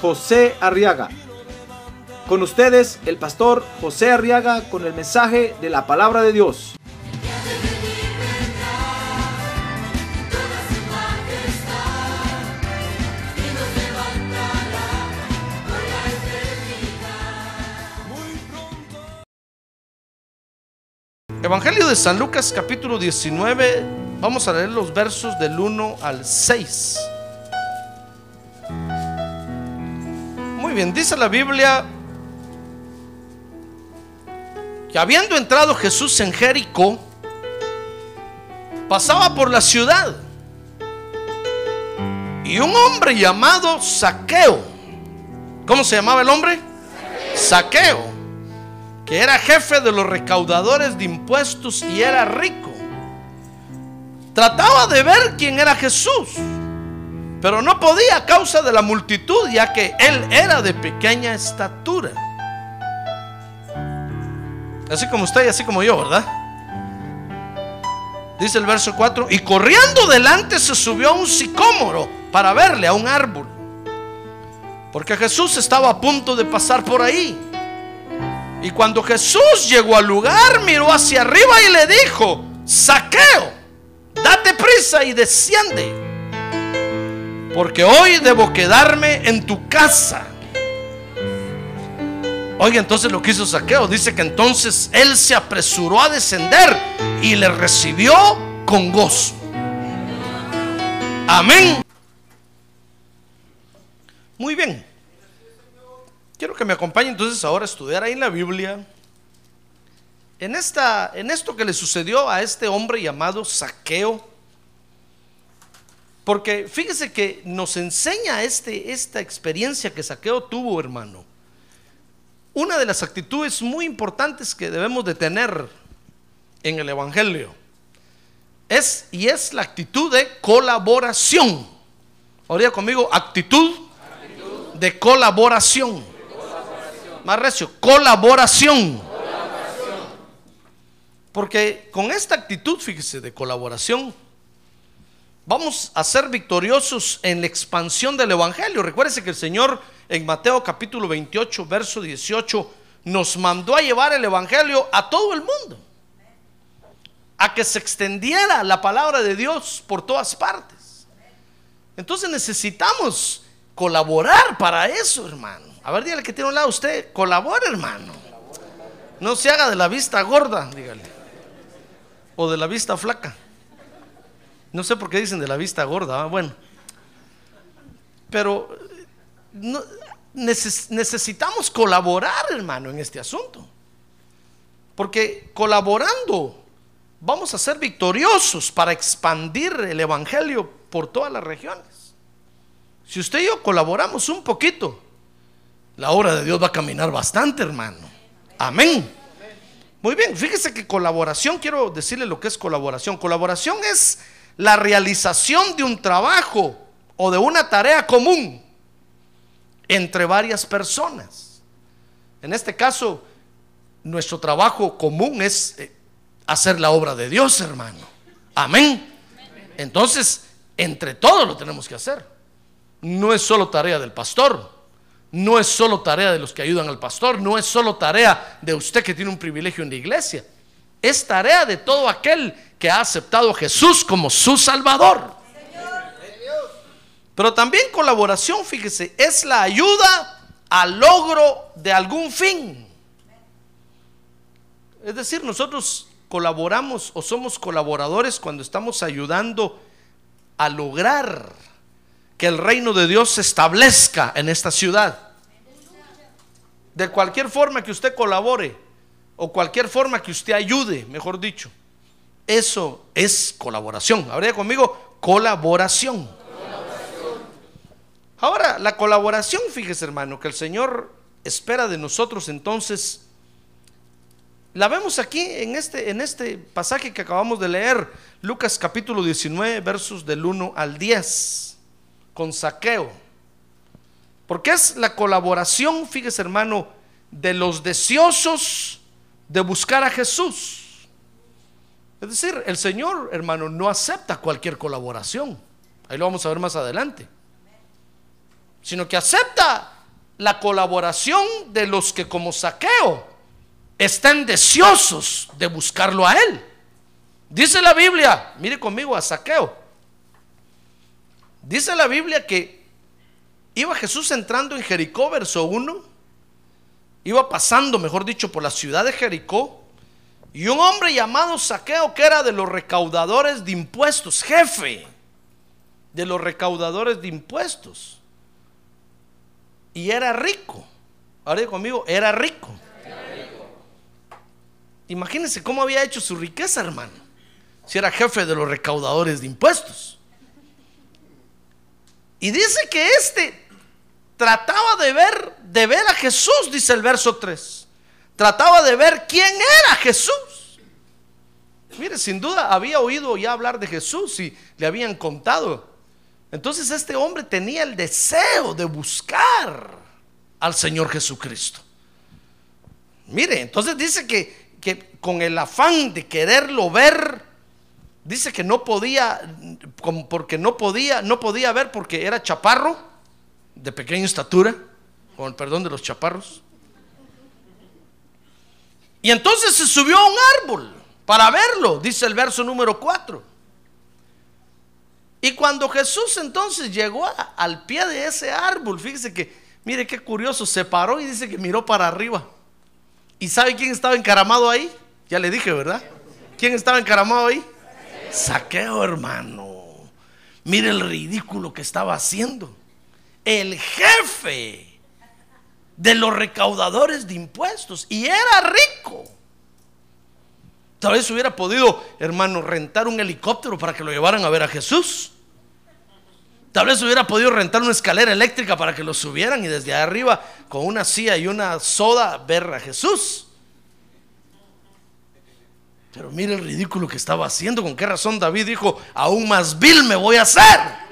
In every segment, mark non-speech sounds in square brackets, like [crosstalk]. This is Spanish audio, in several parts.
José Arriaga. Con ustedes, el pastor José Arriaga con el mensaje de la palabra de Dios. Evangelio de San Lucas capítulo 19, vamos a leer los versos del 1 al 6. Muy bien, dice la Biblia que habiendo entrado Jesús en Jericó, pasaba por la ciudad y un hombre llamado Saqueo, ¿cómo se llamaba el hombre? Saqueo que era jefe de los recaudadores de impuestos y era rico. Trataba de ver quién era Jesús, pero no podía a causa de la multitud, ya que él era de pequeña estatura. Así como usted y así como yo, ¿verdad? Dice el verso 4, y corriendo delante se subió a un sicómoro para verle a un árbol, porque Jesús estaba a punto de pasar por ahí. Y cuando Jesús llegó al lugar, miró hacia arriba y le dijo, saqueo, date prisa y desciende, porque hoy debo quedarme en tu casa. Oiga, entonces lo que hizo Saqueo, dice que entonces él se apresuró a descender y le recibió con gozo. Amén. Muy bien. Quiero que me acompañe entonces ahora a estudiar ahí en la Biblia. En, esta, en esto que le sucedió a este hombre llamado Saqueo. Porque fíjese que nos enseña este, esta experiencia que Saqueo tuvo, hermano. Una de las actitudes muy importantes que debemos de tener en el Evangelio es y es la actitud de colaboración. Ahora conmigo, actitud, actitud. de colaboración más recio, colaboración. Porque con esta actitud, fíjese, de colaboración, vamos a ser victoriosos en la expansión del Evangelio. Recuérdese que el Señor en Mateo capítulo 28, verso 18, nos mandó a llevar el Evangelio a todo el mundo. A que se extendiera la palabra de Dios por todas partes. Entonces necesitamos colaborar para eso, hermano. A ver, dígale que tiene un lado usted, colabore, hermano. No se haga de la vista gorda, dígale. O de la vista flaca. No sé por qué dicen de la vista gorda, bueno. Pero necesitamos colaborar, hermano, en este asunto. Porque colaborando vamos a ser victoriosos para expandir el Evangelio por todas las regiones. Si usted y yo colaboramos un poquito, la obra de Dios va a caminar bastante, hermano. Amén. Muy bien, fíjese que colaboración, quiero decirle lo que es colaboración. Colaboración es la realización de un trabajo o de una tarea común entre varias personas. En este caso, nuestro trabajo común es eh, hacer la obra de Dios, hermano. Amén. Entonces, entre todos lo tenemos que hacer. No es solo tarea del pastor no es solo tarea de los que ayudan al pastor, no es solo tarea de usted que tiene un privilegio en la iglesia, es tarea de todo aquel que ha aceptado a Jesús como su Salvador. Pero también colaboración, fíjese, es la ayuda al logro de algún fin. Es decir, nosotros colaboramos o somos colaboradores cuando estamos ayudando a lograr que el reino de Dios se establezca en esta ciudad. De cualquier forma que usted colabore o cualquier forma que usted ayude, mejor dicho, eso es colaboración. Habría conmigo colaboración. Ahora, la colaboración, fíjese hermano, que el Señor espera de nosotros entonces, la vemos aquí en este, en este pasaje que acabamos de leer, Lucas capítulo 19, versos del 1 al 10, con saqueo. Porque es la colaboración, fíjese hermano, de los deseosos de buscar a Jesús. Es decir, el Señor, hermano, no acepta cualquier colaboración. Ahí lo vamos a ver más adelante. Sino que acepta la colaboración de los que como saqueo están deseosos de buscarlo a Él. Dice la Biblia, mire conmigo a saqueo. Dice la Biblia que iba Jesús entrando en Jericó, verso 1. Iba pasando, mejor dicho, por la ciudad de Jericó. Y un hombre llamado Saqueo, que era de los recaudadores de impuestos, jefe de los recaudadores de impuestos. Y era rico. Ahora conmigo, era rico. Imagínense cómo había hecho su riqueza, hermano. Si era jefe de los recaudadores de impuestos. Y dice que este trataba de ver, de ver a Jesús, dice el verso 3 trataba de ver quién era Jesús. Mire, sin duda había oído ya hablar de Jesús y le habían contado. Entonces este hombre tenía el deseo de buscar al Señor Jesucristo. Mire, entonces dice que, que con el afán de quererlo ver, dice que no podía, porque no podía, no podía ver porque era chaparro, de pequeña estatura, con el perdón de los chaparros. Y entonces se subió a un árbol para verlo, dice el verso número 4. Y cuando Jesús entonces llegó al pie de ese árbol, fíjese que, mire qué curioso, se paró y dice que miró para arriba. ¿Y sabe quién estaba encaramado ahí? Ya le dije, ¿verdad? ¿Quién estaba encaramado ahí? Saqueo, hermano. Mire el ridículo que estaba haciendo. El jefe de los recaudadores de impuestos y era rico. Tal vez hubiera podido, hermano, rentar un helicóptero para que lo llevaran a ver a Jesús. Tal vez hubiera podido rentar una escalera eléctrica para que lo subieran y desde arriba con una silla y una soda ver a Jesús. Pero mire el ridículo que estaba haciendo. ¿Con qué razón David dijo, aún más vil me voy a hacer?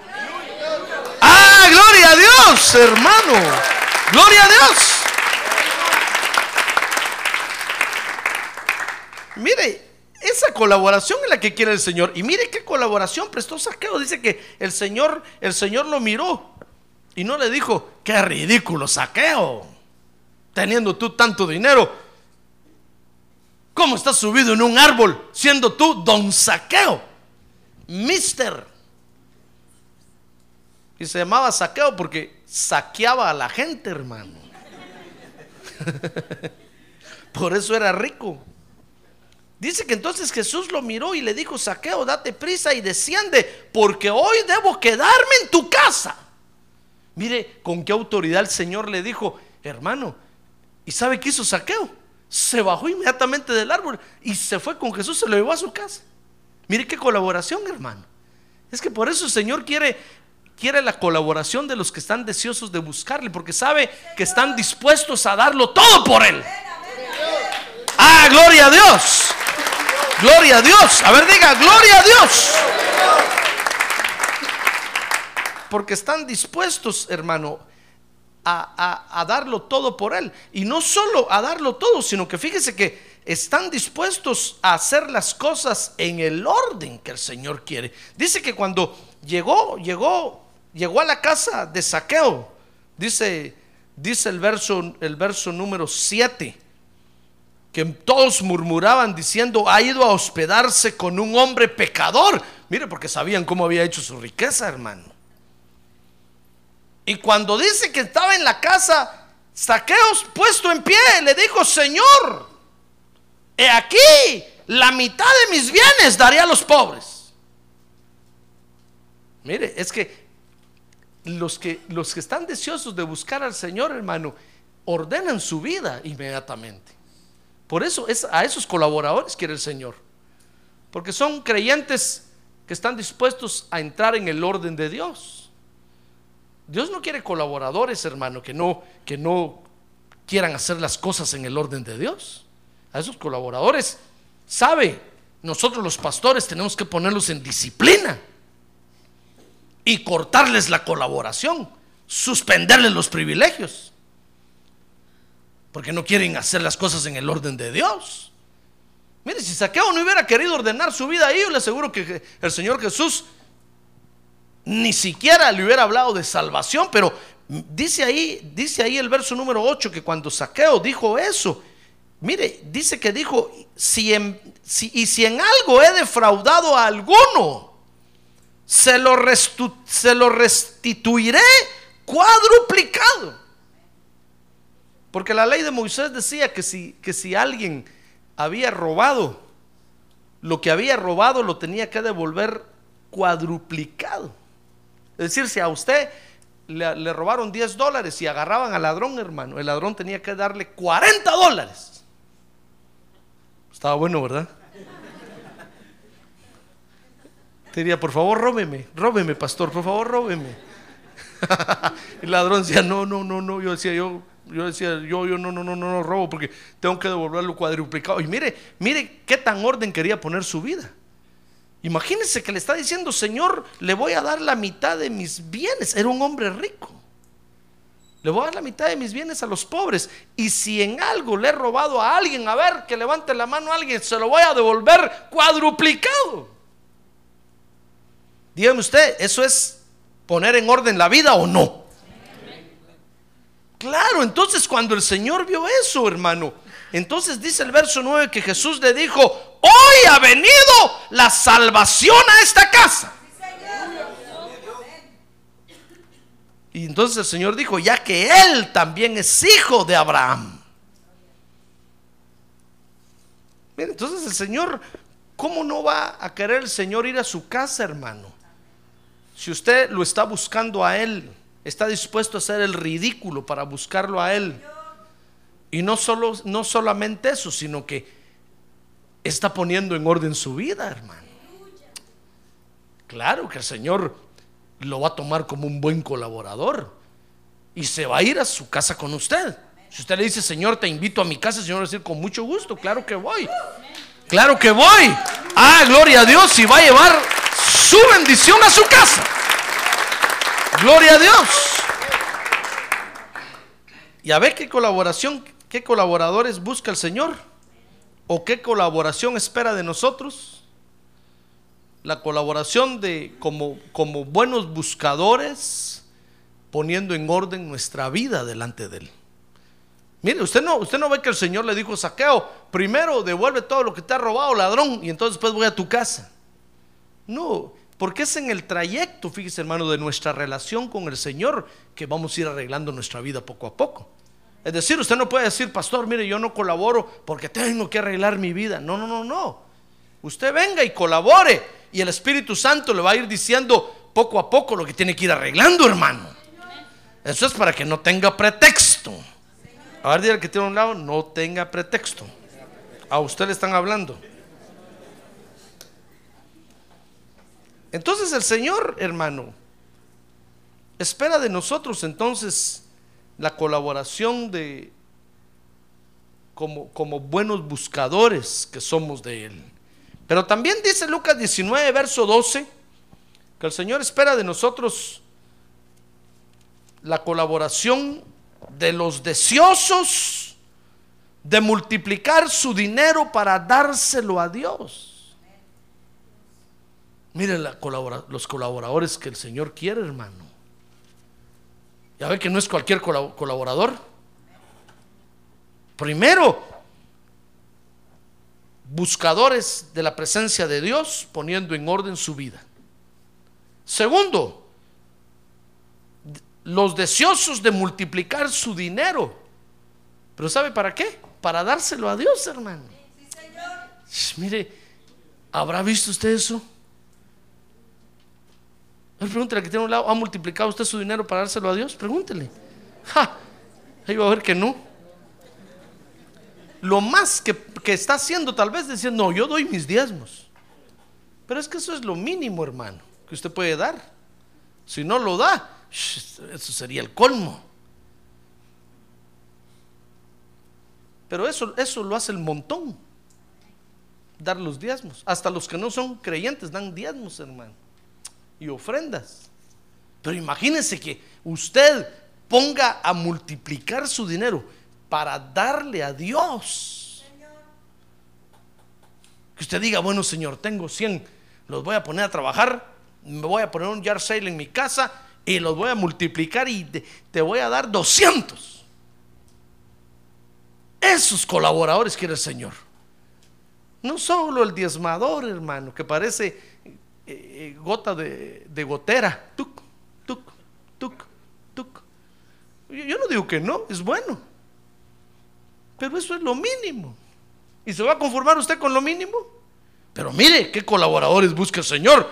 Gloria a Dios, hermano. Gloria a Dios. Mire, esa colaboración es la que quiere el Señor. Y mire qué colaboración prestó Saqueo. Dice que el Señor, el Señor lo miró y no le dijo, qué ridículo Saqueo, teniendo tú tanto dinero. ¿Cómo estás subido en un árbol siendo tú don Saqueo? Mister. Y se llamaba Saqueo porque saqueaba a la gente, hermano. [laughs] Por eso era rico. Dice que entonces Jesús lo miró y le dijo, saqueo, date prisa y desciende, porque hoy debo quedarme en tu casa. Mire con qué autoridad el Señor le dijo, hermano, ¿y sabe qué hizo saqueo? Se bajó inmediatamente del árbol y se fue con Jesús, se lo llevó a su casa. Mire qué colaboración, hermano. Es que por eso el Señor quiere quiere la colaboración de los que están deseosos de buscarle, porque sabe que están dispuestos a darlo todo por él. Ah, gloria a Dios. Gloria a Dios. A ver, diga, gloria a Dios. Porque están dispuestos, hermano, a, a, darlo todo por él. Y no solo a darlo todo, sino que fíjese que están dispuestos a hacer las cosas en el orden que el Señor quiere. Dice que cuando llegó, llegó llegó a la casa de saqueo. Dice, dice el verso, el verso número 7, que todos murmuraban diciendo, ha ido a hospedarse con un hombre pecador. Mire, porque sabían cómo había hecho su riqueza, hermano. Y cuando dice que estaba en la casa, Saqueos puesto en pie, le dijo, Señor, he aquí, la mitad de mis bienes daré a los pobres. Mire, es que los que, los que están deseosos de buscar al Señor, hermano, ordenan su vida inmediatamente. Por eso es, a esos colaboradores quiere el Señor. Porque son creyentes que están dispuestos a entrar en el orden de Dios. Dios no quiere colaboradores, hermano, que no, que no quieran hacer las cosas en el orden de Dios. A esos colaboradores, sabe, nosotros los pastores tenemos que ponerlos en disciplina y cortarles la colaboración, suspenderles los privilegios, porque no quieren hacer las cosas en el orden de Dios. Mire, si Saqueo no hubiera querido ordenar su vida ahí, yo le aseguro que el Señor Jesús ni siquiera le hubiera hablado de salvación, pero dice ahí, dice ahí el verso número 8 que cuando Saqueo dijo eso, mire, dice que dijo, si y si en algo he defraudado a alguno, se lo, restituiré cuadruplicado. Porque la ley de Moisés decía que si, que si alguien había robado, lo que había robado lo tenía que devolver cuadruplicado. Es decir, si a usted le, robaron 10 dólares y agarraban al ladrón, hermano, el ladrón tenía que darle 40 dólares. Estaba bueno, ¿verdad? Te diría, por favor, róbeme, róbeme, pastor, por favor, róbeme. el [laughs] ladrón decía, no, no, no, no. Yo decía, yo, yo decía, yo, yo no, no, no, no, no robo porque tengo que devolverlo cuadruplicado. Y mire, mire qué tan orden quería poner su vida. Imagínense que le está diciendo, Señor, le voy a dar la mitad de mis bienes. Era un hombre rico. Le voy a dar la mitad de mis bienes a los pobres. Y si en algo le he robado a alguien, a ver, que levante la mano a alguien, se lo voy a devolver cuadruplicado. Dígame usted, ¿eso es poner en orden la vida o no? Claro, entonces cuando el Señor vio eso, hermano, entonces dice el verso 9 que Jesús le dijo, hoy ha venido la salvación a esta casa. Y entonces el Señor dijo, ya que Él también es hijo de Abraham. Mire, entonces el Señor, ¿cómo no va a querer el Señor ir a su casa, hermano? Si usted lo está buscando a Él, está dispuesto a hacer el ridículo para buscarlo a Él. Y no, solo, no solamente eso, sino que está poniendo en orden su vida, hermano. Claro que el Señor lo va a tomar como un buen colaborador y se va a ir a su casa con usted. Si usted le dice, Señor, te invito a mi casa, el Señor va a decir, con mucho gusto, claro que voy. Claro que voy. Ah, gloria a Dios, y va a llevar su bendición a su casa. Gloria a Dios. Y a ver qué colaboración, qué colaboradores busca el Señor. ¿O qué colaboración espera de nosotros? La colaboración de como, como buenos buscadores, poniendo en orden nuestra vida delante de Él. Mire, usted no, usted no ve que el Señor le dijo saqueo, primero devuelve todo lo que te ha robado, ladrón, y entonces después voy a tu casa. No, porque es en el trayecto, fíjese hermano, de nuestra relación con el Señor que vamos a ir arreglando nuestra vida poco a poco. Es decir, usted no puede decir, pastor, mire, yo no colaboro porque tengo que arreglar mi vida. No, no, no, no. Usted venga y colabore y el Espíritu Santo le va a ir diciendo poco a poco lo que tiene que ir arreglando, hermano. Eso es para que no tenga pretexto. A ver, dígale que tiene un lado, no tenga pretexto. A usted le están hablando. Entonces el Señor, hermano, espera de nosotros entonces la colaboración de como, como buenos buscadores que somos de Él. Pero también dice Lucas 19, verso 12, que el Señor espera de nosotros la colaboración de los deseosos de multiplicar su dinero para dárselo a Dios. Miren la los colaboradores que el Señor quiere, hermano. Ya ve que no es cualquier colaborador. Primero, buscadores de la presencia de Dios poniendo en orden su vida. Segundo, los deseosos de multiplicar su dinero. Pero ¿sabe para qué? Para dárselo a Dios, hermano. Mire, ¿habrá visto usted eso? Pregúntele que tiene un lado, ¿ha multiplicado usted su dinero para dárselo a Dios? Pregúntele. Ja, ahí va a ver que no. Lo más que, está haciendo tal vez diciendo, no, yo doy mis diezmos. Pero es que eso es lo mínimo, hermano, que usted puede dar. Si no lo da, Eso sería el colmo. Pero eso, eso lo hace el montón. Dar los diezmos. Hasta los que no son creyentes dan diezmos, hermano. Y ofrendas. Pero imagínense que usted ponga a multiplicar su dinero para darle a Dios. Que usted diga, bueno Señor, tengo 100, los voy a poner a trabajar, me voy a poner un yard sale en mi casa y los voy a multiplicar y te, te voy a dar 200. Esos colaboradores quiere el Señor. No solo el diezmador, hermano, que parece eh, eh, gota de, gotera. Tuc, tuc, tuc, tuc. Yo, yo no digo que no, es bueno. Pero eso es lo mínimo. ¿Y se va a conformar usted con lo mínimo? Pero mire qué colaboradores busca el Señor.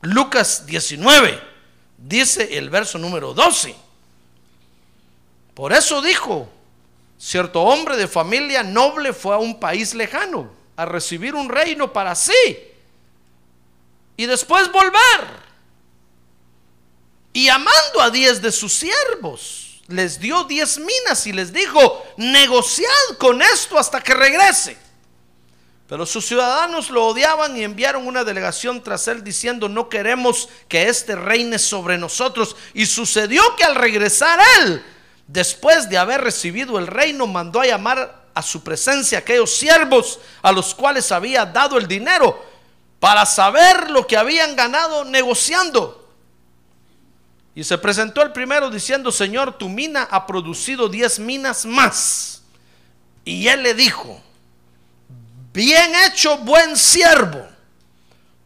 Lucas 19, dice el verso número 12. Por eso dijo, cierto hombre de familia noble fue a un país lejano a recibir un reino para sí y después volver. Y amando a diez de sus siervos, les dio diez minas y les dijo, negociad con esto hasta que regrese. Pero sus ciudadanos lo odiaban y enviaron una delegación tras él diciendo, no queremos que este reine sobre nosotros. Y sucedió que al regresar él, después de haber recibido el reino, mandó a llamar a su presencia aquellos siervos a los cuales había dado el dinero para saber lo que habían ganado negociando. Y se presentó el primero diciendo, Señor, tu mina ha producido diez minas más. Y él le dijo, bien hecho, buen siervo,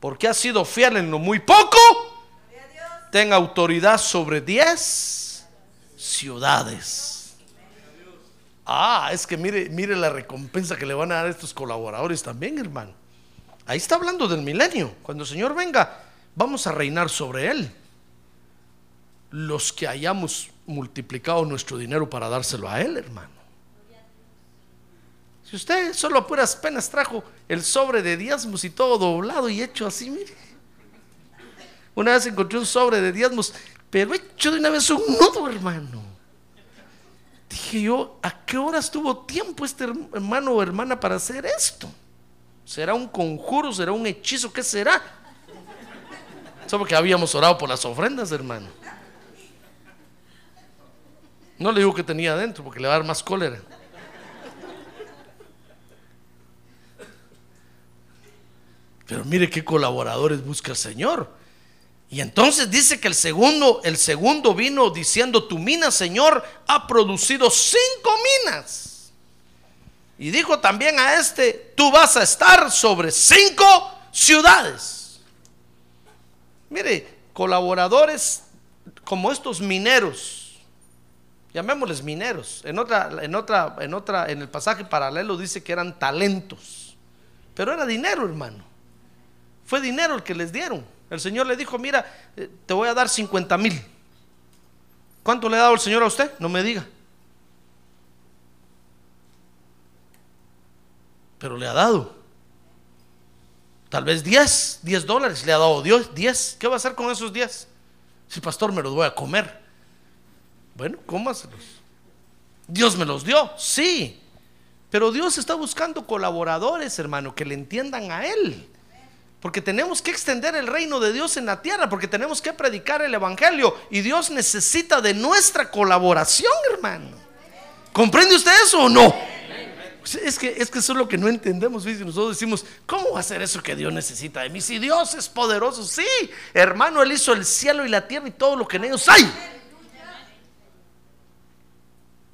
porque has sido fiel en lo muy poco, ten autoridad sobre diez ciudades. Ah, es que mire, mire la recompensa que le van a dar a estos colaboradores también, hermano. Ahí está hablando del milenio. Cuando el Señor venga, vamos a reinar sobre él. Los que hayamos multiplicado nuestro dinero para dárselo a él, hermano. Si usted solo a puras penas trajo el sobre de diezmos y todo doblado y hecho así, mire. Una vez encontré un sobre de diezmos, pero hecho de una vez un nudo, hermano. Dije yo, ¿a qué horas tuvo tiempo este hermano o hermana para hacer esto? ¿Será un conjuro? ¿Será un hechizo? ¿Qué será? Solo que habíamos orado por las ofrendas, hermano. No le digo que tenía adentro porque le va a dar más cólera. Pero mire qué colaboradores busca el Señor. Y entonces dice que el segundo, el segundo vino diciendo, tu mina, Señor, ha producido cinco minas. Y dijo también a este, tú vas a estar sobre cinco ciudades. Mire, colaboradores como estos mineros, llamémosles mineros. En otra, en otra, en otra, en el pasaje paralelo dice que eran talentos. Pero era dinero, hermano. Fue dinero el que les dieron. El Señor le dijo, mira, eh, te voy a dar 50 mil. ¿Cuánto le ha dado el Señor a usted? No me diga. Pero le ha dado. Tal vez 10, 10 dólares le ha dado Dios, 10. ¿Qué va a hacer con esos 10? Si pastor me los voy a comer. Bueno, cómaselos. Dios me los dio, sí. Pero Dios está buscando colaboradores, hermano, que le entiendan a Él. Porque tenemos que extender el reino de Dios en la tierra, porque tenemos que predicar el Evangelio. Y Dios necesita de nuestra colaboración, hermano. ¿Comprende usted eso o no? Es que, es que eso es lo que no entendemos. ¿sí? Nosotros decimos, ¿cómo va a ser eso que Dios necesita de mí? Si Dios es poderoso, sí, hermano, Él hizo el cielo y la tierra y todo lo que en ellos hay.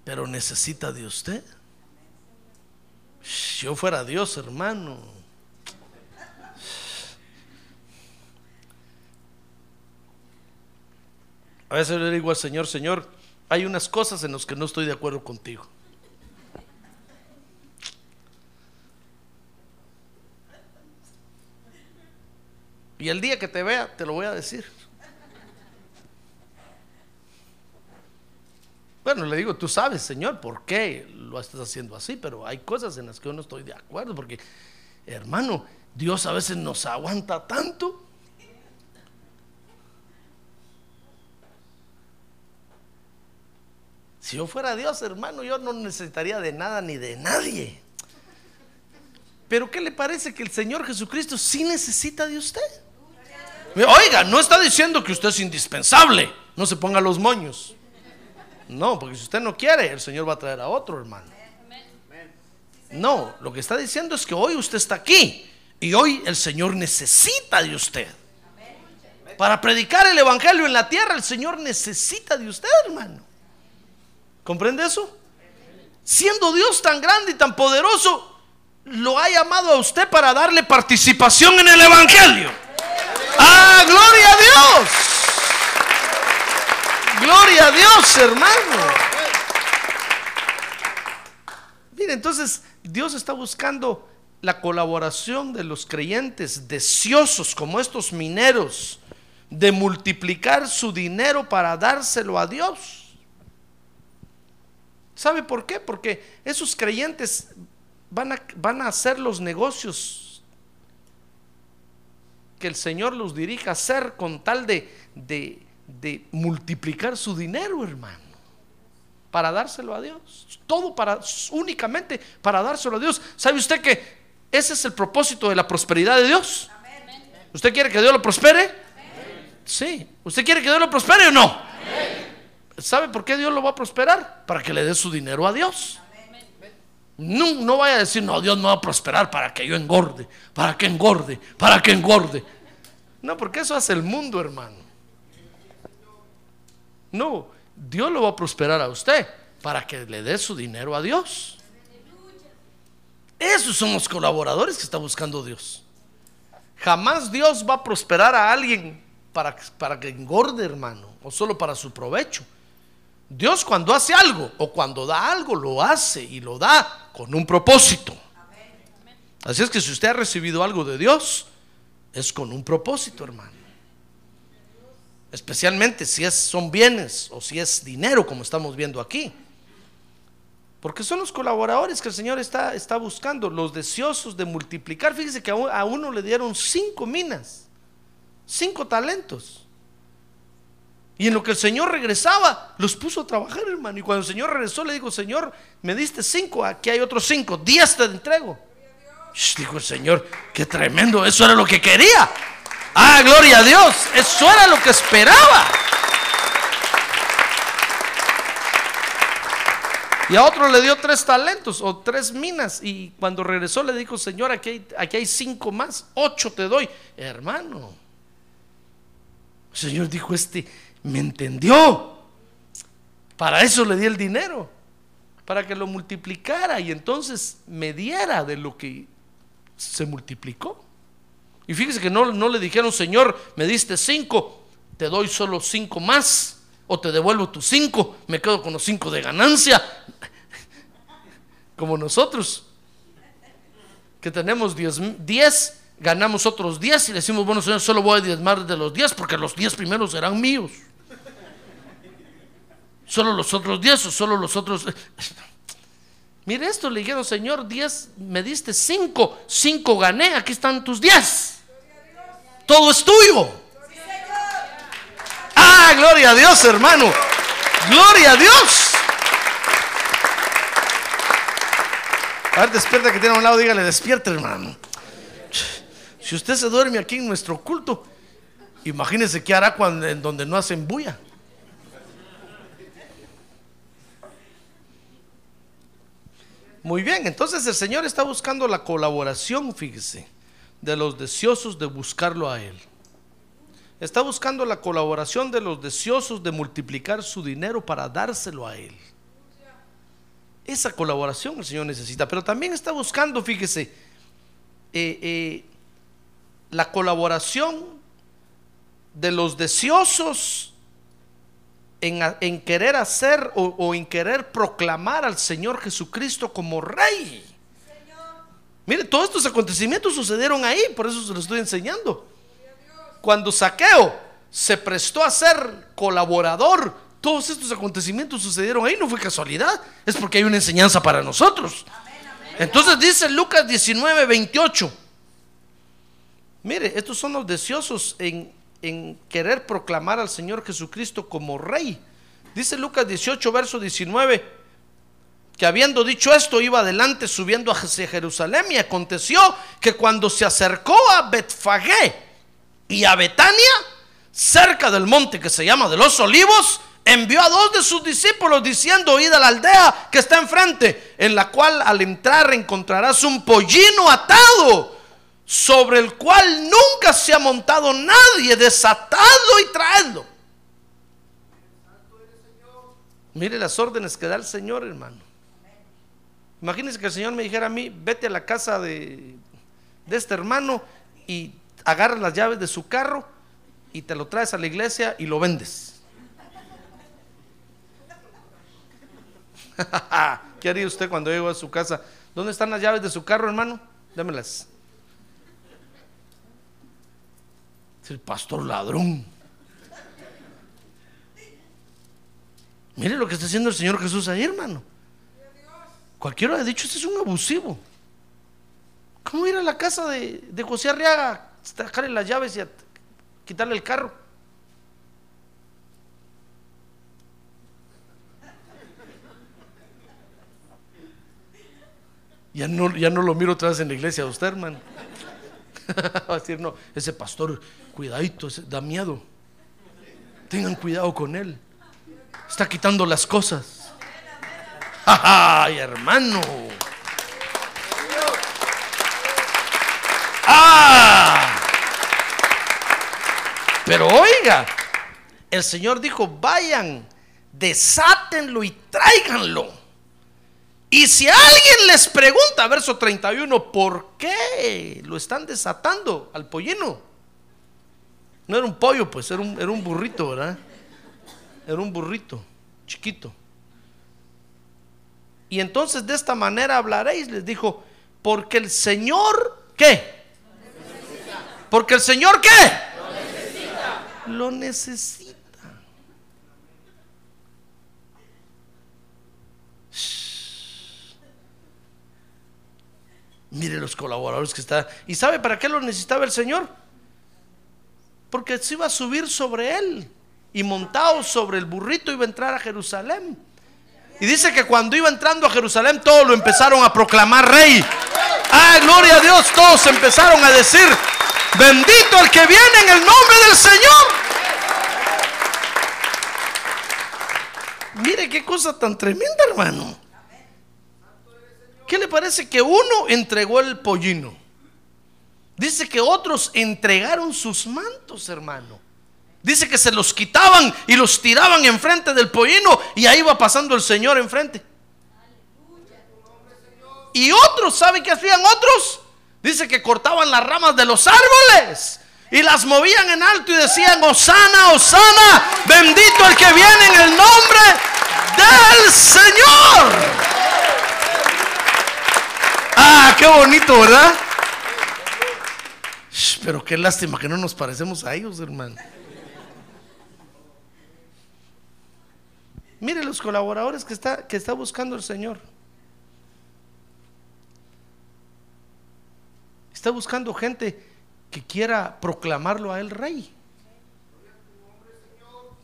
Pero necesita de usted. Si yo fuera Dios, hermano. A veces le digo al Señor, Señor, hay unas cosas en las que no estoy de acuerdo contigo. Y el día que te vea, te lo voy a decir. Bueno, le digo, tú sabes, Señor, por qué lo estás haciendo así, pero hay cosas en las que yo no estoy de acuerdo, porque, hermano, Dios a veces nos aguanta tanto Si yo fuera Dios, hermano, yo no necesitaría de nada ni de nadie. Pero ¿qué le parece que el Señor Jesucristo sí necesita de usted? Oiga, no está diciendo que usted es indispensable. No se ponga los moños. No, porque si usted no quiere, el Señor va a traer a otro hermano. No, lo que está diciendo es que hoy usted está aquí y hoy el Señor necesita de usted. Para predicar el Evangelio en la tierra, el Señor necesita de usted, hermano. ¿Comprende eso? Siendo Dios tan grande y tan poderoso, lo ha llamado a usted para darle participación en el Evangelio. ¡Ah, gloria a Dios! Gloria a Dios, hermano. Mire, entonces Dios está buscando la colaboración de los creyentes deseosos como estos mineros de multiplicar su dinero para dárselo a Dios. ¿Sabe por qué? Porque esos creyentes van a, van a hacer los negocios que el Señor los dirija a hacer con tal de, de, de multiplicar su dinero, hermano, para dárselo a Dios. Todo para únicamente para dárselo a Dios. ¿Sabe usted que ese es el propósito de la prosperidad de Dios? ¿Usted quiere que Dios lo prospere? Sí. ¿Usted quiere que Dios lo prospere o no? ¿Sabe por qué Dios lo va a prosperar? Para que le dé su dinero a Dios. No, vaya a decir, no, Dios no va a prosperar para que yo engorde, para que engorde, para que engorde. No, porque eso hace el mundo, hermano. No, Dios lo va a prosperar a usted para que le dé su dinero a Dios. Esos son los colaboradores que está buscando Dios. Jamás Dios va a prosperar a alguien para, para que engorde, hermano, o solo para su provecho. Dios cuando hace algo o cuando da algo, lo hace y lo da con un propósito. Así es que si usted ha recibido algo de Dios, es con un propósito, hermano. Especialmente si es, son bienes o si es dinero, como estamos viendo aquí. Porque son los colaboradores que el Señor está, está buscando, los deseosos de multiplicar. Fíjese que a uno le dieron cinco minas, cinco talentos. Y en lo que el Señor regresaba, los puso a trabajar, hermano. Y cuando el Señor regresó, le dijo, Señor, me diste cinco, aquí hay otros cinco, diez te entrego. dijo el Señor, qué tremendo, eso era lo que quería. Ah, gloria a Dios, eso era lo que esperaba. Y a otro le dio tres talentos o tres minas. Y cuando regresó le dijo, Señor, aquí aquí hay cinco más, ocho te doy. Hermano, el Señor dijo, este me entendió. Para eso le di el dinero, para que lo multiplicara y entonces me diera de lo que se multiplicó. Y fíjese que no, no le dijeron, Señor, me diste cinco, te doy solo cinco más, o te devuelvo tus cinco, me quedo con los cinco de ganancia, como nosotros, que tenemos diez, diez ganamos otros diez y decimos, bueno, Señor, solo voy a diezmar de los diez porque los diez primeros serán míos solo los otros diez o solo los otros... [laughs] Mire esto, le dijeron, Señor, diez, me diste cinco, cinco gané, aquí están tus diez. Todo es tuyo. Ah, gloria a Dios, hermano. Gloria a Dios. A ver, despierta que tiene a un lado, dígale, despierta, hermano. Si usted se duerme aquí en nuestro culto, imagínese qué hará cuando, en donde no hacen bulla. Muy bien, entonces el Señor está buscando la colaboración, fíjese, de los deseosos de buscarlo a Él. Está buscando la colaboración de los deseosos de multiplicar su dinero para dárselo a Él. Esa colaboración el Señor necesita, pero también está buscando, fíjese, eh, eh, la colaboración de los deseosos en, querer hacer o, en querer proclamar al Señor Jesucristo como rey. Mire, todos estos acontecimientos sucedieron ahí, por eso se los estoy enseñando. Cuando Saqueo se prestó a ser colaborador, todos estos acontecimientos sucedieron ahí, no fue casualidad, es porque hay una enseñanza para nosotros. Entonces dice Lucas 19, 28. Mire, estos son los deseosos en, en querer proclamar al Señor Jesucristo como rey. Dice Lucas 18, verso 19, que habiendo dicho esto iba adelante subiendo hacia Jerusalén y aconteció que cuando se acercó a Betfagé y a Betania, cerca del monte que se llama de los olivos, envió a dos de sus discípulos diciendo, id a la aldea que está enfrente, en la cual al entrar encontrarás un pollino atado, sobre el cual nunca se ha montado nadie, desatado y traedlo. Mire las órdenes que da el Señor, hermano. Imagínense que el Señor me dijera a mí, vete a la casa de, de este hermano y agarra las llaves de su carro y te lo traes a la iglesia y lo vendes. [laughs] ¿Qué haría usted cuando llego a su casa? ¿Dónde están las llaves de su carro, hermano? Démelas. Es el pastor ladrón. Mire lo que está haciendo el Señor Jesús ahí, hermano. Cualquiera ha dicho, este es un abusivo. ¿Cómo ir a la casa de, José Arriaga, sacarle las llaves y a quitarle el carro? Ya no, ya no lo miro otra vez en la iglesia de usted, hermano. [laughs] Va a decir, no, ese pastor, cuidadito, da miedo. Tengan cuidado con él. Está quitando las cosas. [laughs] ¡Ay, hermano! ¡Ah! Pero oiga, el Señor dijo, vayan, desátenlo y tráiganlo. Y si alguien les pregunta, verso 31, ¿por qué lo están desatando al pollino? No era un pollo, pues era un, era un burrito, ¿verdad? Era un burrito, chiquito. Y entonces de esta manera hablaréis, les dijo, porque el Señor, ¿qué? Porque el Señor, ¿qué? Lo necesita. Lo necesita. Mire los colaboradores que está. ¿Y sabe para qué lo necesitaba el Señor? Porque se iba a subir sobre él y montado sobre el burrito iba a entrar a Jerusalén. Y dice que cuando iba entrando a Jerusalén todos lo empezaron a proclamar rey. Ah, gloria a Dios, todos empezaron a decir, bendito el que viene en el nombre del Señor. Mire qué cosa tan tremenda, hermano. ¿Qué le parece que uno entregó el pollino? Dice que otros entregaron sus mantos, hermano. Dice que se los quitaban y los tiraban enfrente del pollino y ahí va pasando el Señor enfrente. Y otros, ¿saben qué hacían otros? Dice que cortaban las ramas de los árboles y las movían en alto y decían, Osana, Osana, bendito el que viene en el nombre del Señor. Ah, qué bonito, ¿verdad? Pero qué lástima que no nos parecemos a ellos, hermano. Mire los colaboradores que está, que está buscando el Señor. Está buscando gente que quiera proclamarlo a él rey.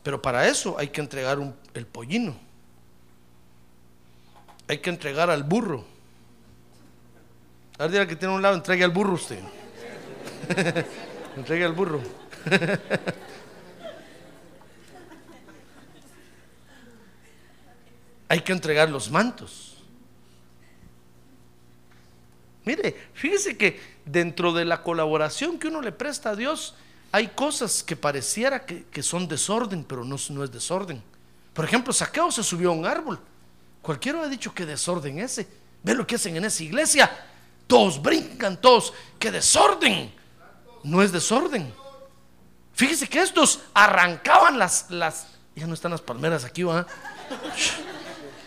Pero para eso hay que entregar el pollino. Hay que entregar al burro. Ahora que tiene un lado, entregue al burro usted. [laughs] entregue al burro. [laughs] Hay que entregar los mantos. Mire, fíjese que dentro de la colaboración que uno le presta a Dios, hay cosas que pareciera que, son desorden, pero no, no, es desorden. Por ejemplo, Saqueo se subió a un árbol. Cualquiera ha dicho que desorden ese. Ve lo que hacen en esa iglesia todos brincan, todos, qué desorden. No es desorden. Fíjese que estos arrancaban las, las, ya no están las palmeras aquí, ¿va?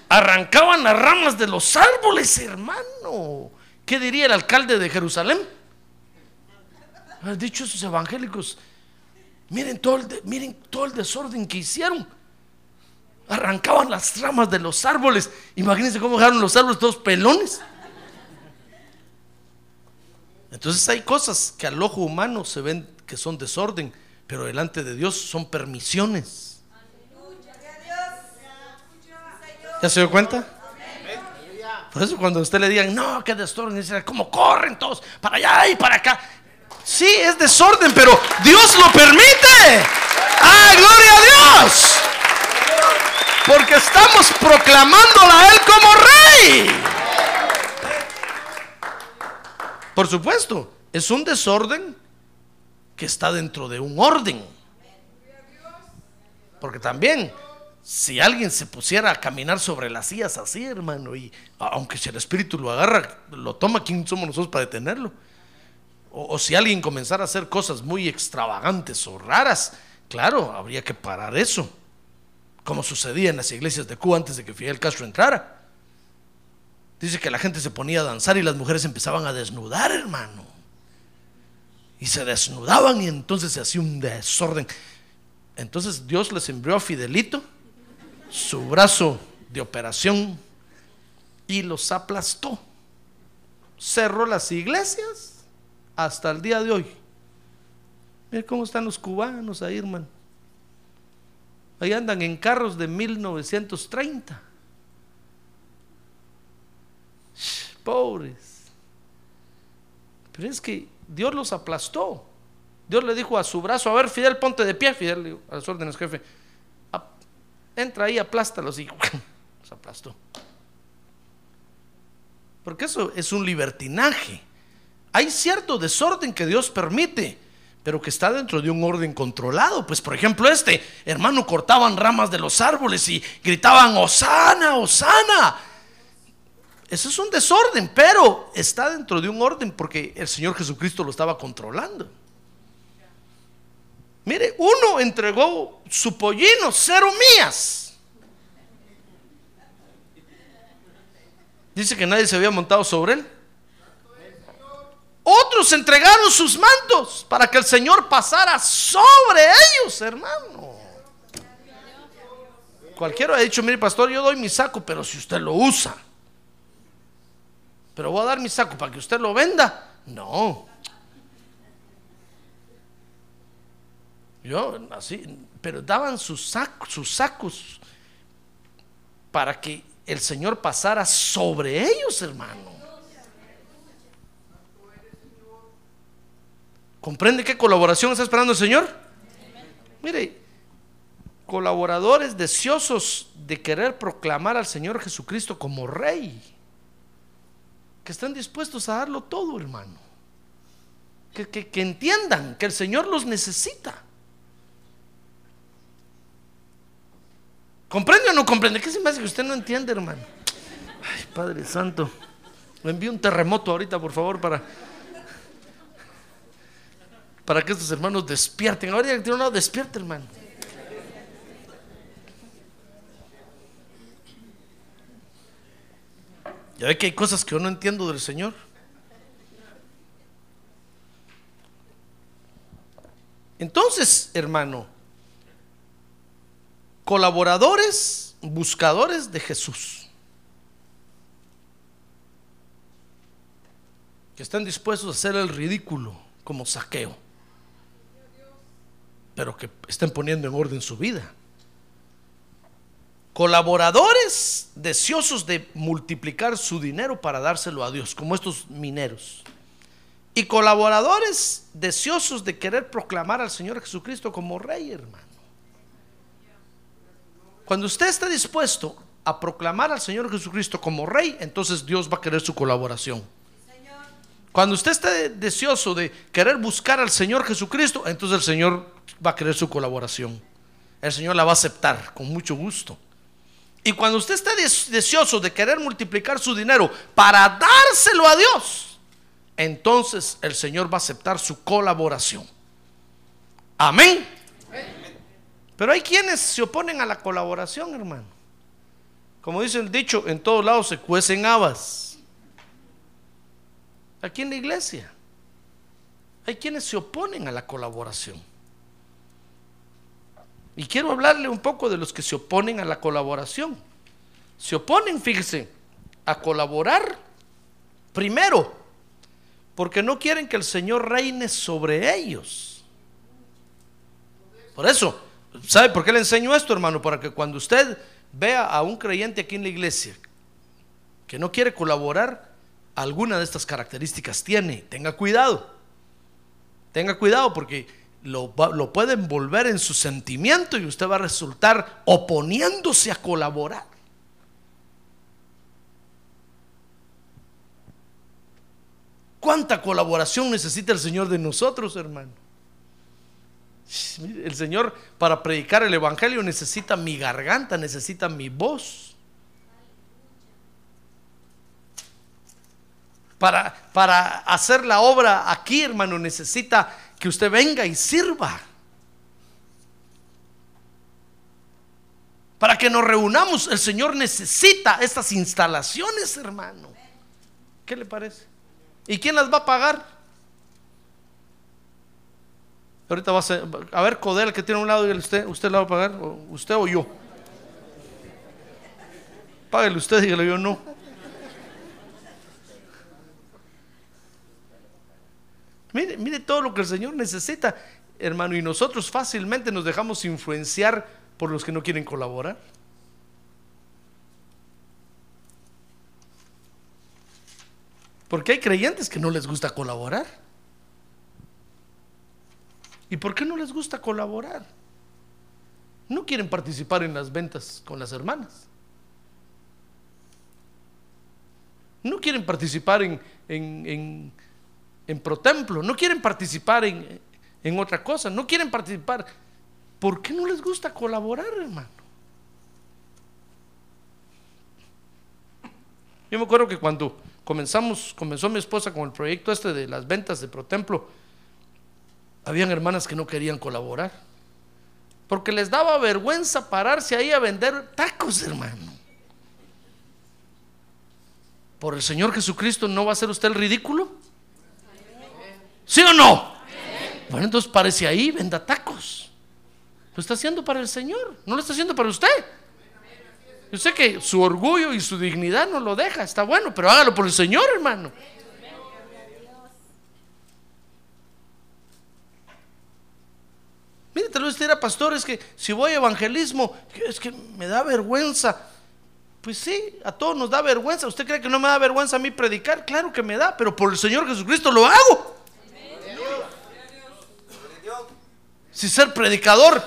Arrancaban las ramas de los árboles, hermano. ¿Qué diría el alcalde de Jerusalén? Dicho esos evangélicos, miren todo, el miren todo el desorden que hicieron. Arrancaban las ramas de los árboles. Imagínense cómo dejaron los árboles todos pelones. Entonces hay cosas que al ojo humano se ven que son desorden, pero delante de Dios son permisiones. ¿Ya se dio cuenta? Por eso cuando usted le digan, no, qué desorden, dice, ¿cómo corren todos para allá y para acá? Sí, es desorden, pero Dios lo permite. ¡Ah, gloria a Dios! Porque estamos proclamándola a Él como Rey. Por supuesto, es un desorden que está dentro de un orden. Porque también, si alguien se pusiera a caminar sobre las sillas así, hermano, y aunque si el Espíritu lo agarra, lo toma, ¿quién somos nosotros para detenerlo? O, o si alguien comenzara a hacer cosas muy extravagantes o raras, claro, habría que parar eso como sucedía en las iglesias de Cuba antes de que Fidel Castro entrara. Dice que la gente se ponía a danzar y las mujeres empezaban a desnudar, hermano. Y se desnudaban y entonces se hacía un desorden. Entonces Dios les envió a Fidelito su brazo de operación y los aplastó. Cerró las iglesias hasta el día de hoy. Mire cómo están los cubanos ahí, hermano. Ahí andan en carros de 1930. Pobres. Pero es que Dios los aplastó. Dios le dijo a su brazo, a ver, Fidel, ponte de pie. Fidel a las órdenes, jefe. Entra ahí, aplástalos y [laughs] los aplastó. Porque eso es un libertinaje. Hay cierto desorden que Dios permite pero que está dentro de un orden controlado. Pues por ejemplo este, hermano, cortaban ramas de los árboles y gritaban, Osana, Osana. Eso es un desorden, pero está dentro de un orden porque el Señor Jesucristo lo estaba controlando. Mire, uno entregó su pollino, cero mías. Dice que nadie se había montado sobre él. Otros entregaron sus mantos para que el Señor pasara sobre ellos, hermano. Cualquiera ha dicho, mire pastor, yo doy mi saco, pero si usted lo usa, pero voy a dar mi saco para que usted lo venda, no. Yo así, pero daban sus, sacos para que el Señor pasara sobre ellos, hermano. ¿Comprende qué colaboración está esperando el Señor? Mire, colaboradores deseosos de querer proclamar al Señor Jesucristo como Rey, que están dispuestos a darlo todo, hermano. Que, que entiendan que el Señor los necesita. ¿Comprende o no comprende? ¿Qué se me hace que usted no entiende, hermano? Ay, Padre Santo. Me envío un terremoto ahorita, por favor, para para que estos hermanos despierten. Ahora ya no despierte, hermano. Ya ve que hay cosas que yo no entiendo del Señor. Entonces, hermano, colaboradores, buscadores de Jesús, que están dispuestos a hacer el ridículo como saqueo pero que estén poniendo en orden su vida. Colaboradores deseosos de multiplicar su dinero para dárselo a Dios, como estos mineros. Y colaboradores deseosos de querer proclamar al Señor Jesucristo como rey, hermano. Cuando usted está dispuesto a proclamar al Señor Jesucristo como rey, entonces Dios va a querer su colaboración. Cuando usted esté deseoso de querer buscar al Señor Jesucristo, entonces el Señor va a querer su colaboración. El Señor la va a aceptar con mucho gusto. Y cuando usted esté deseoso de querer multiplicar su dinero para dárselo a Dios, entonces el Señor va a aceptar su colaboración. Amén. Pero hay quienes se oponen a la colaboración, hermano. Como dice el dicho, en todos lados se cuecen habas. Aquí en la iglesia hay quienes se oponen a la colaboración. Y quiero hablarle un poco de los que se oponen a la colaboración. Se oponen, fíjese, a colaborar primero, porque no quieren que el Señor reine sobre ellos. Por eso, ¿sabe por qué le enseño esto, hermano? Para que cuando usted vea a un creyente aquí en la iglesia que no quiere colaborar, alguna de estas características tiene. Tenga cuidado. Tenga cuidado porque lo, lo puede envolver en su sentimiento y usted va a resultar oponiéndose a colaborar. ¿Cuánta colaboración necesita el Señor de nosotros, hermano? El Señor para predicar el Evangelio necesita mi garganta, necesita mi voz. Para, para hacer la obra aquí, hermano, necesita que usted venga y sirva. Para que nos reunamos, el Señor necesita estas instalaciones, hermano. ¿Qué le parece? ¿Y quién las va a pagar? Ahorita va a ser, a ver, Codel, que tiene un lado, dígale usted, ¿usted la va a pagar? ¿O ¿Usted o yo? Páguele usted, dígale yo no. Mire, mire todo lo que el Señor necesita, hermano, y nosotros fácilmente nos dejamos influenciar por los que no quieren colaborar. Porque hay creyentes que no les gusta colaborar. ¿Y por qué no les gusta colaborar? No quieren participar en las ventas con las hermanas. No quieren participar en, en, en, en protemplo. No quieren participar en, en otra cosa. No quieren participar. ¿Por qué no les gusta colaborar, hermano? Yo me acuerdo que cuando comenzamos, comenzó mi esposa con el proyecto este de las ventas de Protemplo, habían hermanas que no querían colaborar. Porque les daba vergüenza pararse ahí a vender tacos, hermano. ¿Por el Señor Jesucristo no va a hacer usted el ridículo? ¿Sí o no? Bueno, entonces parece ahí, venda tacos. Lo está haciendo para el Señor, no lo está haciendo para usted. Yo sé que su orgullo y su dignidad no lo deja, está bueno, pero hágalo por el Señor, hermano. Mire, te lo decía, pastor, es que si voy a evangelismo, es que me da vergüenza. Pues sí, a todos nos da vergüenza. ¿Usted cree que no me da vergüenza a mí predicar? Claro que me da, pero por el Señor Jesucristo lo hago. Si ser predicador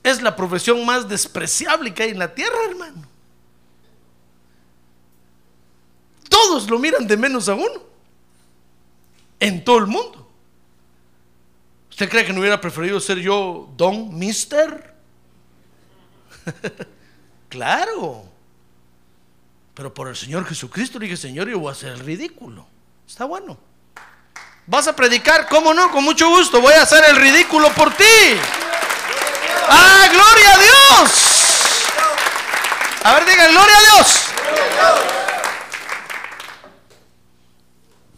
es la profesión más despreciable que hay en la tierra, hermano. Todos lo miran de menos a uno. En todo el mundo. ¿Usted cree que no hubiera preferido ser yo don mister? [laughs] claro. Pero por el Señor Jesucristo le dije, Señor, yo voy a hacer el ridículo. Está bueno. ¿Vas a predicar? ¿Cómo no? Con mucho gusto. Voy a hacer el ridículo por ti. ¡Ah, gloria a Dios! A ver, diga, gloria a Dios.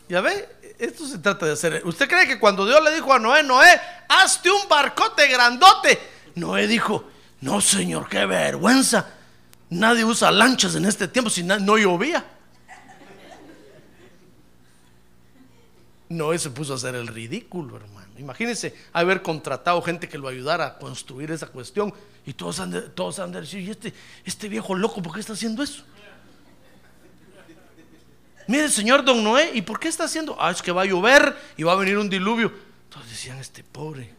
Ya ve, esto se trata de hacer. ¿Usted cree que cuando Dios le dijo a Noé, Noé, hazte un barcote grandote? Noé dijo, no, Señor, qué vergüenza. Nadie usa lanchas en este tiempo si no llovía. Noé se puso a hacer el ridículo, hermano. Imagínense haber contratado gente que lo ayudara a construir esa cuestión y todos han de, todos han de decir, ¿y este, este viejo loco por qué está haciendo eso? Mire, señor Don Noé, ¿y por qué está haciendo? Ah, es que va a llover y va a venir un diluvio. Todos decían, este pobre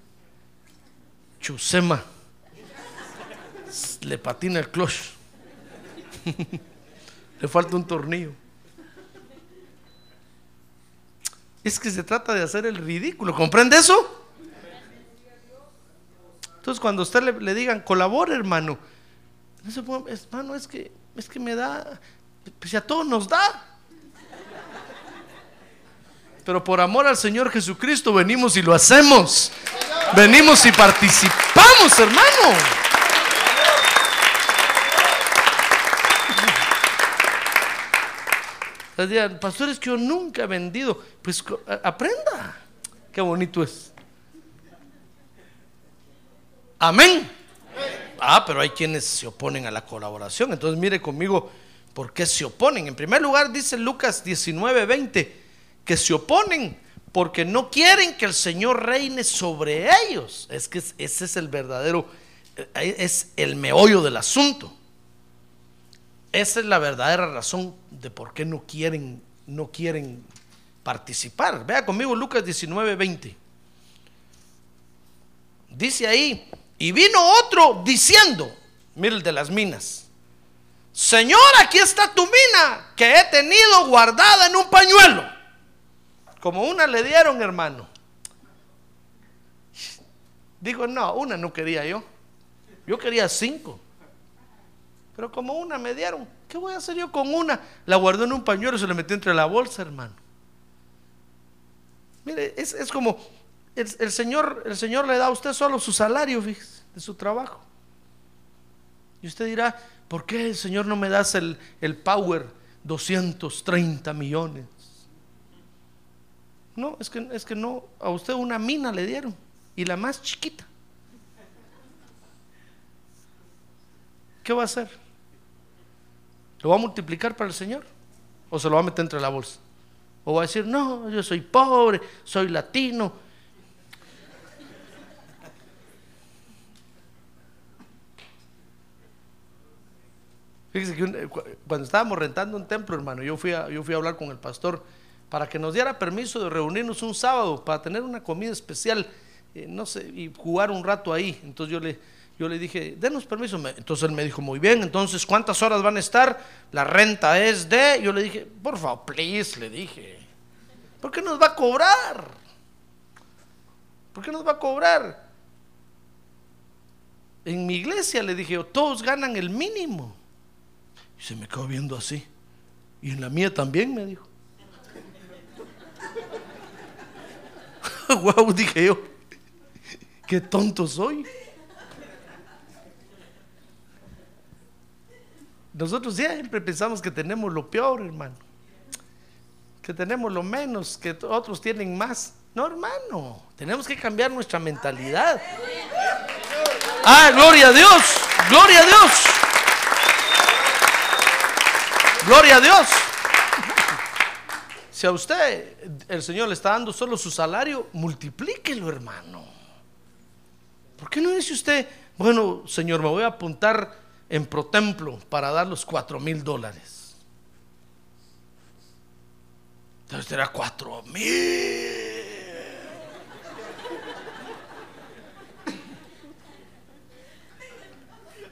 Chusema le patina el clutch. [laughs] le falta un tornillo. Es que se trata de hacer el ridículo. ¿Comprende eso? Entonces, cuando usted le, digan, colabore, hermano. No se ponga, hermano, es que, es que me da. Pues a todos nos da. Pero por amor al Señor Jesucristo venimos y lo hacemos. Venimos y participamos, hermano. Digan, pastor, es que yo nunca he vendido. Pues aprenda. Qué bonito es. Amén. Ah, pero hay quienes se oponen a la colaboración. Entonces mire conmigo por qué se oponen. En primer lugar dice Lucas 19, 20, que se oponen porque no quieren que el Señor reine sobre ellos. Es que es- ese es el verdadero, eh, es el meollo del asunto. esa es la verdadera razón de por qué no quieren, no quieren participar. Vea conmigo Lucas 19, 20. Dice ahí, y vino otro diciendo, mira el de las minas, Señor, aquí está tu mina que he tenido guardada en un pañuelo. Como una le dieron, hermano. Digo, no, una no quería yo. Yo quería cinco. Pero como una me dieron, ¿qué voy a hacer yo con una? La guardó en un pañuelo y se la metió entre la bolsa, hermano. Mire, es, como el, Señor, el Señor le da a usted solo su salario, fíjese, de su trabajo. Y usted dirá, ¿por qué el Señor no me das el, el power 230 millones? No, es que, es que no, a usted una mina le dieron y la más chiquita. ¿Qué va a hacer? ¿Lo va a multiplicar para el Señor? ¿O se lo va a meter entre la bolsa? ¿O va a decir, no, yo soy pobre, soy latino? Fíjese que cuando estábamos rentando un templo, hermano, yo fui, a, yo fui a hablar con el pastor para que nos diera permiso de reunirnos un sábado para tener una comida especial, eh, no sé, y jugar un rato ahí. Entonces yo le, yo le dije, denos permiso. Entonces él me dijo, muy bien, entonces ¿cuántas horas van a estar? La renta es de... Yo le dije, por favor, please, le dije. ¿Por qué nos va a cobrar? ¿Por qué nos va a cobrar? En mi iglesia le dije, todos ganan el mínimo. Y se me quedó viendo así. Y en la mía también me dijo. [laughs] wow, dije yo. Qué tonto soy. Nosotros siempre pensamos que tenemos lo peor, hermano. Que tenemos lo menos, que otros tienen más. No, hermano. Tenemos que cambiar nuestra mentalidad. Ah, gloria a Dios. Gloria a Dios. Gloria a Dios. Si a usted el Señor le está dando solo su salario, multiplíquelo, hermano. ¿Por qué no dice usted, bueno, Señor, me voy a apuntar en Protemplo para dar los cuatro mil dólares. Entonces era cuatro mil.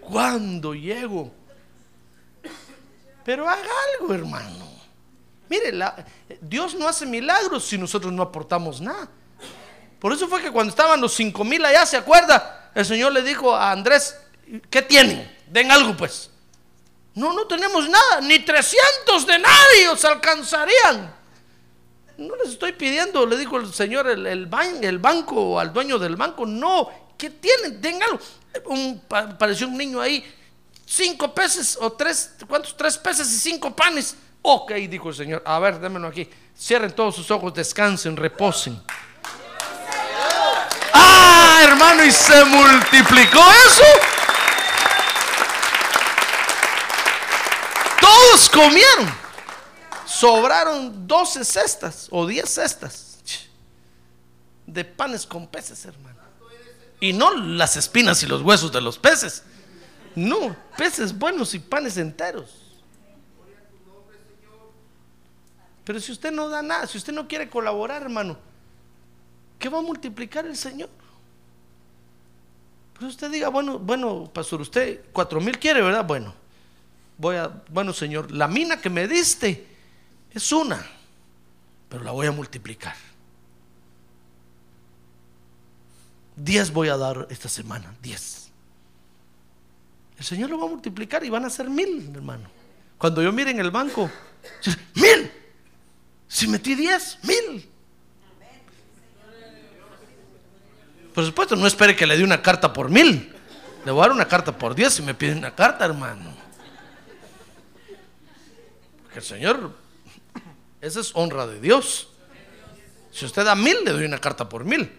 ¿Cuándo llego? Pero haga algo, hermano. Mire, Dios no hace milagros si nosotros no aportamos nada. Por eso fue que cuando estaban los cinco mil allá, ¿se acuerda? El Señor le dijo a Andrés, ¿qué tienen? Den algo pues. No, no tenemos nada, ni 300 denarios alcanzarían. No les estoy pidiendo, le dijo el señor, el, el, el banco, al dueño del banco, no, ¿qué tienen? Den algo. Un, pareció un niño ahí, cinco peces o tres, ¿cuántos? Tres peces y cinco panes. Ok, dijo el Señor, a ver, démenlo aquí. Cierren todos sus ojos, descansen, reposen. Ah, hermano, y se multiplicó eso. Comieron. Sobraron 12 cestas o 10 cestas de panes con peces, hermano. Y no las espinas y los huesos de los peces. No, peces buenos y panes enteros. Pero si usted no da nada, si usted no quiere colaborar, hermano, ¿qué va a multiplicar el Señor? Pero usted diga, bueno, bueno, pastor, usted cuatro mil quiere, ¿verdad? Bueno, voy a, bueno, Señor, la mina que me diste es una, pero la voy a multiplicar. Diez voy a dar esta semana, diez. El Señor lo va a multiplicar y van a ser mil, hermano. Cuando yo mire en el banco, mil. Si metí diez, mil. Por supuesto, no espere que le dé una carta por mil. Le voy a dar una carta por diez si me pide una carta, hermano. Porque el Señor, esa es honra de Dios. Si usted da mil, le doy una carta por mil.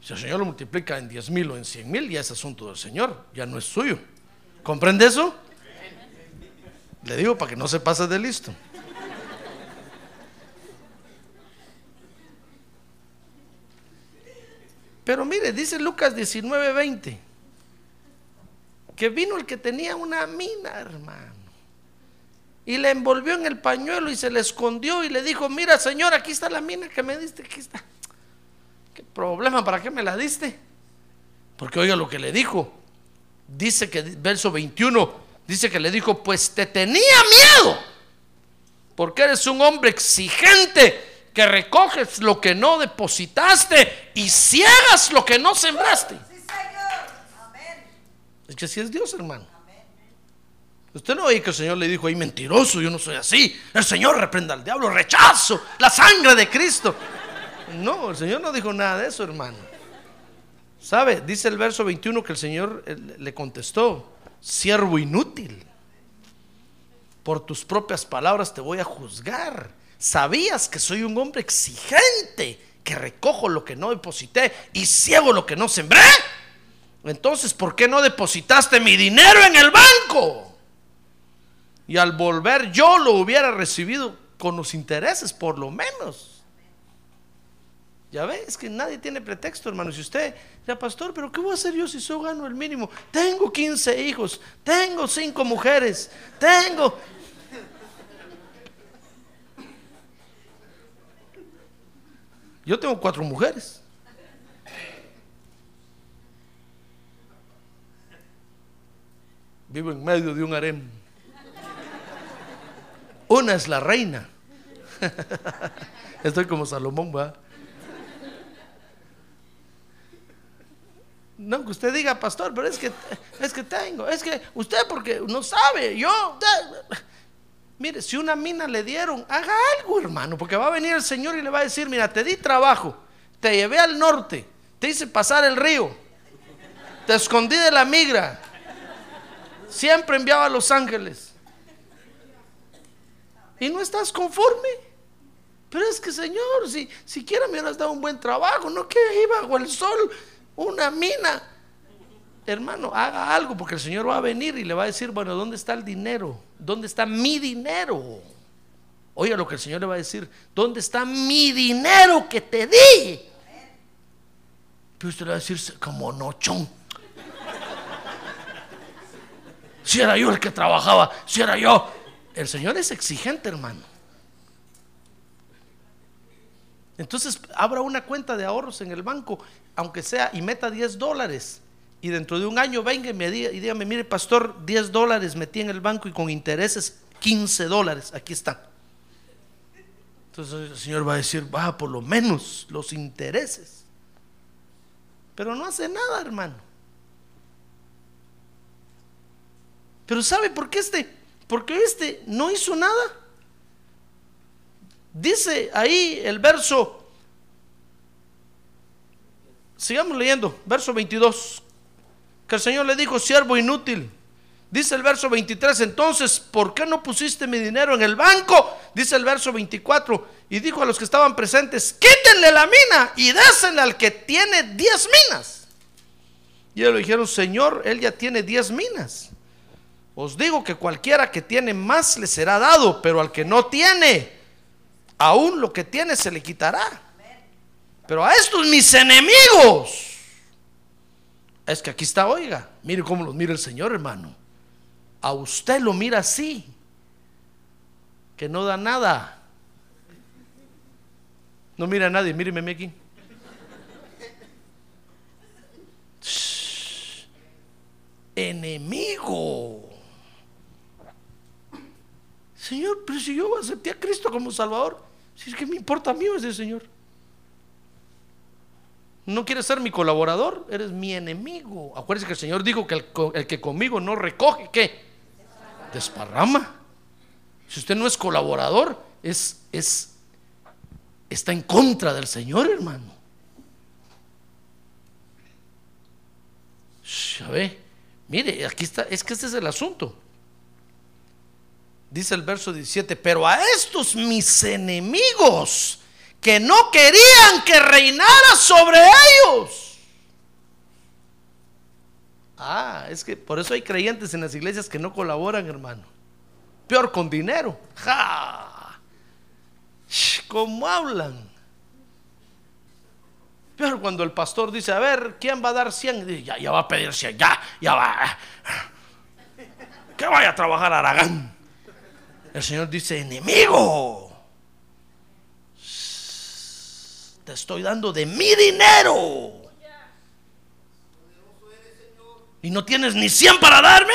Si el Señor lo multiplica en diez mil o en cien mil, ya es asunto del Señor, ya no es suyo. ¿Comprende eso? Le digo para que no se pase de listo. Pero mire, dice Lucas 19:20, que vino el que tenía una mina, hermano. Y le envolvió en el pañuelo y se le escondió y le dijo, mira señor, aquí está la mina que me diste, aquí está. ¿Qué problema? ¿Para qué me la diste? Porque oiga lo que le dijo. Dice que, verso 21, dice que le dijo, pues te tenía miedo, porque eres un hombre exigente que recoges lo que no depositaste y ciegas lo que no sembraste. Es que así es Dios, hermano. Usted no oye que el Señor le dijo, ay mentiroso, yo no soy así. El Señor reprenda al diablo, rechazo la sangre de Cristo. No, el Señor no dijo nada de eso, hermano. ¿Sabe? Dice el verso 21 que el Señor eh, le contestó, siervo inútil, por tus propias palabras te voy a juzgar. ¿Sabías que soy un hombre exigente, que recojo lo que no deposité y ciego lo que no sembré? Entonces, ¿por qué no depositaste mi dinero en el banco? Y al volver yo lo hubiera recibido con los intereses, por lo menos. Ya ves es que nadie tiene pretexto, hermano. Si usted, ya pastor, pero ¿qué voy a hacer yo si solo gano el mínimo? Tengo 15 hijos, tengo 5 mujeres, tengo... Yo tengo cuatro mujeres. Vivo en medio de un harem. Es la reina. [laughs] Estoy como Salomón, va. No, que usted diga, pastor, pero es que es que tengo, es que usted porque no sabe, yo Mire, si una mina le dieron, haga algo, hermano, porque va a venir el Señor y le va a decir, "Mira, te di trabajo, te llevé al norte, te hice pasar el río, te escondí de la migra, siempre enviaba a Los Ángeles." Y no estás conforme. Pero es que, Señor, si siquiera me hubieras dado un buen trabajo, no que iba bajo el sol, una mina. Hermano, haga algo porque el Señor va a venir y le va a decir, bueno, ¿dónde está el dinero? ¿Dónde está mi dinero? Oiga lo que el Señor le va a decir, ¿dónde está mi dinero que te di? Pero usted le va a decir, como nochón. Si era yo el que trabajaba, si era yo. El Señor es exigente, hermano. Entonces, abra una cuenta de ahorros en el banco, aunque sea, y meta 10 dólares. Y dentro de un año venga y, me diga, y dígame, mire, pastor, 10 dólares metí en el banco y con intereses 15 dólares. Aquí está. Entonces el Señor va a decir, va, por lo menos los intereses. Pero no hace nada, hermano. Pero ¿sabe por qué este porque este no hizo nada. Dice ahí el verso, sigamos leyendo, verso 22, que el Señor le dijo, siervo inútil. Dice el verso 23, entonces, ¿por qué no pusiste mi dinero en el banco? Dice el verso 24, y dijo a los que estaban presentes, quítenle la mina y dásela al que tiene 10 minas. Y ellos le dijeron, Señor, él ya tiene 10 minas. Os digo que cualquiera que tiene más le será dado, pero al que no tiene, aún lo que tiene se le quitará. Pero a estos mis enemigos, es que aquí está, oiga, mire cómo los mira el Señor, hermano. A usted lo mira así, que no da nada. No mira a nadie, míreme aquí. enemigo. Señor, pero si yo acepté a Cristo como Salvador, si es que me importa a mí ese Señor. No quieres ser mi colaborador, eres mi enemigo. Acuérdese que el Señor dijo que el, que conmigo no recoge, ¿qué? Desparrama. Si usted no es colaborador, es, es, está en contra del Señor, hermano. ¿Sabe? Mire, aquí está, es que este es el asunto. Dice el verso 17, pero a estos mis enemigos que no querían que reinara sobre ellos. Ah, es que por eso hay creyentes en las iglesias que no colaboran, hermano. Peor con dinero. ¡Ja! ¿Cómo hablan? Peor cuando el pastor dice, a ver, ¿quién va a dar 100? Ya, ya va a pedir 100, ya, ya va. Que vaya a trabajar Aragán. El Señor dice, enemigo, te estoy dando de mi dinero. ¿Y no tienes ni 100 para darme?